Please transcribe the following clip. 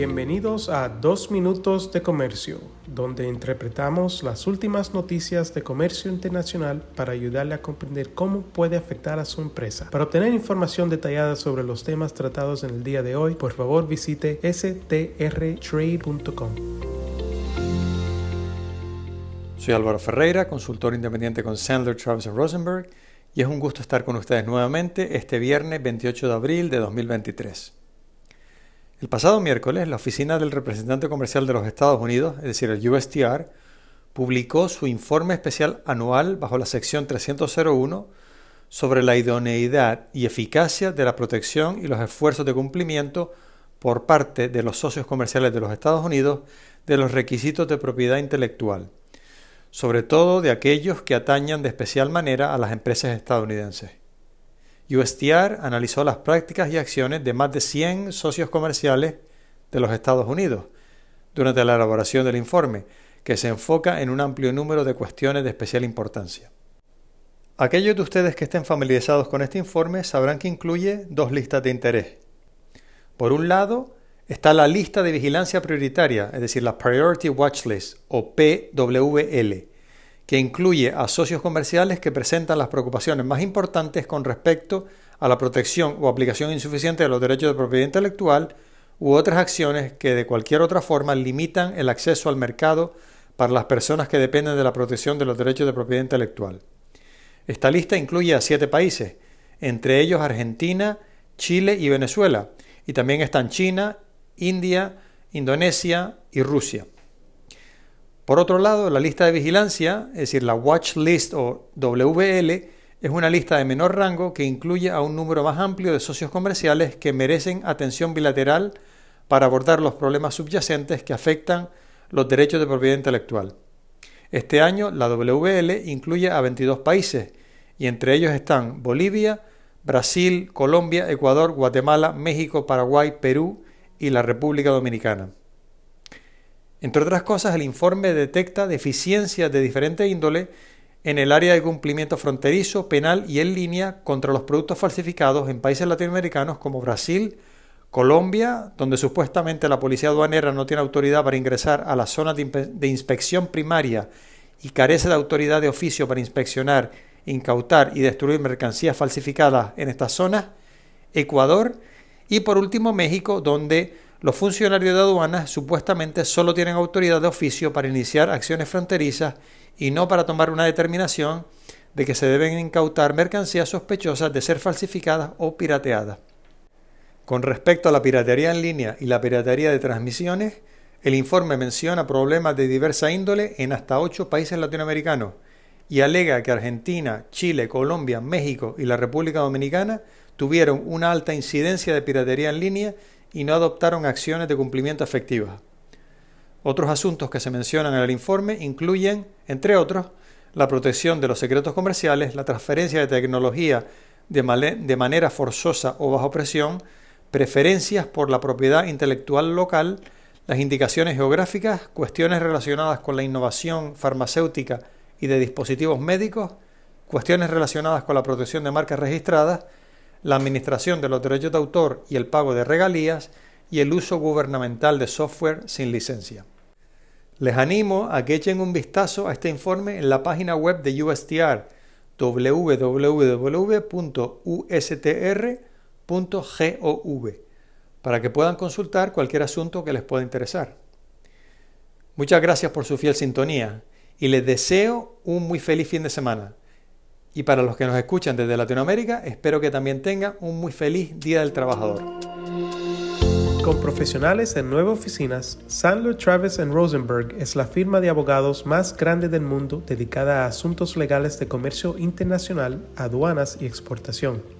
Bienvenidos a Dos Minutos de Comercio, donde interpretamos las últimas noticias de comercio internacional para ayudarle a comprender cómo puede afectar a su empresa. Para obtener información detallada sobre los temas tratados en el día de hoy, por favor visite strtrade.com. Soy Álvaro Ferreira, consultor independiente con Sandler, Travis Rosenberg, y es un gusto estar con ustedes nuevamente este viernes 28 de abril de 2023. El pasado miércoles, la Oficina del Representante Comercial de los Estados Unidos, es decir, el USTR, publicó su informe especial anual bajo la sección 301 sobre la idoneidad y eficacia de la protección y los esfuerzos de cumplimiento por parte de los socios comerciales de los Estados Unidos de los requisitos de propiedad intelectual sobre todo de aquellos que atañan de especial manera a las empresas estadounidenses. USTR analizó las prácticas y acciones de más de 100 socios comerciales de los Estados Unidos durante la elaboración del informe, que se enfoca en un amplio número de cuestiones de especial importancia. Aquellos de ustedes que estén familiarizados con este informe sabrán que incluye dos listas de interés. Por un lado, está la lista de vigilancia prioritaria, es decir, la Priority Watch List o PWL, que incluye a socios comerciales que presentan las preocupaciones más importantes con respecto a la protección o aplicación insuficiente de los derechos de propiedad intelectual u otras acciones que de cualquier otra forma limitan el acceso al mercado para las personas que dependen de la protección de los derechos de propiedad intelectual. Esta lista incluye a siete países, entre ellos Argentina, Chile y Venezuela, y también están China, India, Indonesia y Rusia. Por otro lado, la lista de vigilancia, es decir, la Watch List o WL, es una lista de menor rango que incluye a un número más amplio de socios comerciales que merecen atención bilateral para abordar los problemas subyacentes que afectan los derechos de propiedad intelectual. Este año, la WL incluye a 22 países, y entre ellos están Bolivia, Brasil, Colombia, Ecuador, Guatemala, México, Paraguay, Perú, y la República Dominicana. Entre otras cosas, el informe detecta deficiencias de diferente índole en el área de cumplimiento fronterizo, penal y en línea contra los productos falsificados en países latinoamericanos como Brasil, Colombia, donde supuestamente la policía aduanera no tiene autoridad para ingresar a las zonas de, inspección primaria y carece de autoridad de oficio para inspeccionar, incautar y destruir mercancías falsificadas en estas zonas, Ecuador y por último México, donde los funcionarios de aduanas supuestamente solo tienen autoridad de oficio para iniciar acciones fronterizas y no para tomar una determinación de que se deben incautar mercancías sospechosas de ser falsificadas o pirateadas. Con respecto a la piratería en línea y la piratería de transmisiones, el informe menciona problemas de diversa índole en hasta ocho países latinoamericanos y alega que Argentina, Chile, Colombia, México y la República Dominicana tuvieron una alta incidencia de piratería en línea y no adoptaron acciones de cumplimiento efectivas. Otros asuntos que se mencionan en el informe incluyen, entre otros, la protección de los secretos comerciales, la transferencia de tecnología de, de, manera forzosa o bajo presión, preferencias por la propiedad intelectual local, las indicaciones geográficas, cuestiones relacionadas con la innovación farmacéutica y de dispositivos médicos, cuestiones relacionadas con la protección de marcas registradas, la administración de los derechos de autor y el pago de regalías y el uso gubernamental de software sin licencia. Les animo a que echen un vistazo a este informe en la página web de USTR www.ustr.gov para que puedan consultar cualquier asunto que les pueda interesar. Muchas gracias por su fiel sintonía y les deseo un muy feliz fin de semana. Y para los que nos escuchan desde Latinoamérica, espero que también tengan un muy feliz Día del Trabajador. Con profesionales en nueve oficinas, Sandler Travis Rosenberg es la firma de abogados más grande del mundo dedicada a asuntos legales de comercio internacional, aduanas y exportación.